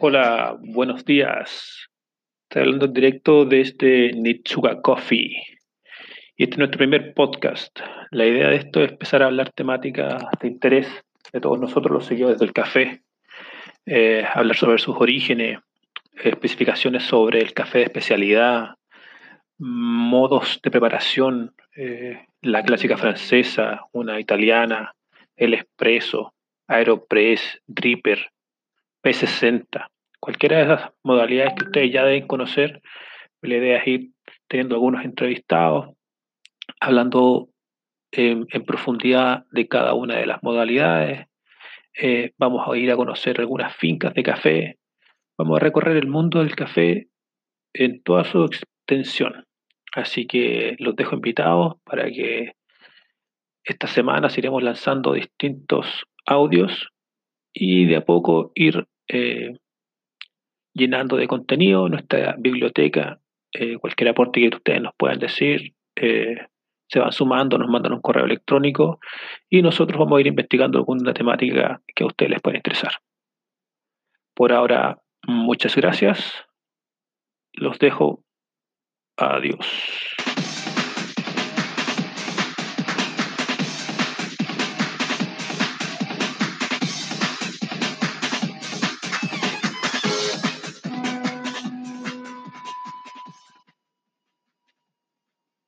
Hola, buenos días. Estoy hablando en directo desde Nitsuga Coffee. Y este es nuestro primer podcast. La idea de esto es empezar a hablar temáticas de interés de todos nosotros, los seguidores del café. Eh, hablar sobre sus orígenes, especificaciones sobre el café de especialidad, modos de preparación, eh, la clásica francesa, una italiana, el espresso, aeropress, dripper, P60, cualquiera de esas modalidades que ustedes ya deben conocer. La idea es ir teniendo algunos entrevistados, hablando en, profundidad de cada una de las modalidades. Eh, vamos a ir a conocer algunas fincas de café. Vamos a recorrer el mundo del café en toda su extensión. Así que los dejo invitados para que esta semana iremos lanzando distintos audios y de a poco ir eh, llenando de contenido nuestra biblioteca. Eh, cualquier aporte que ustedes nos puedan decir, eh, se van sumando, nos mandan un correo electrónico y nosotros vamos a ir investigando alguna temática que a ustedes les pueda interesar. Por ahora, muchas gracias. Los dejo. Adiós.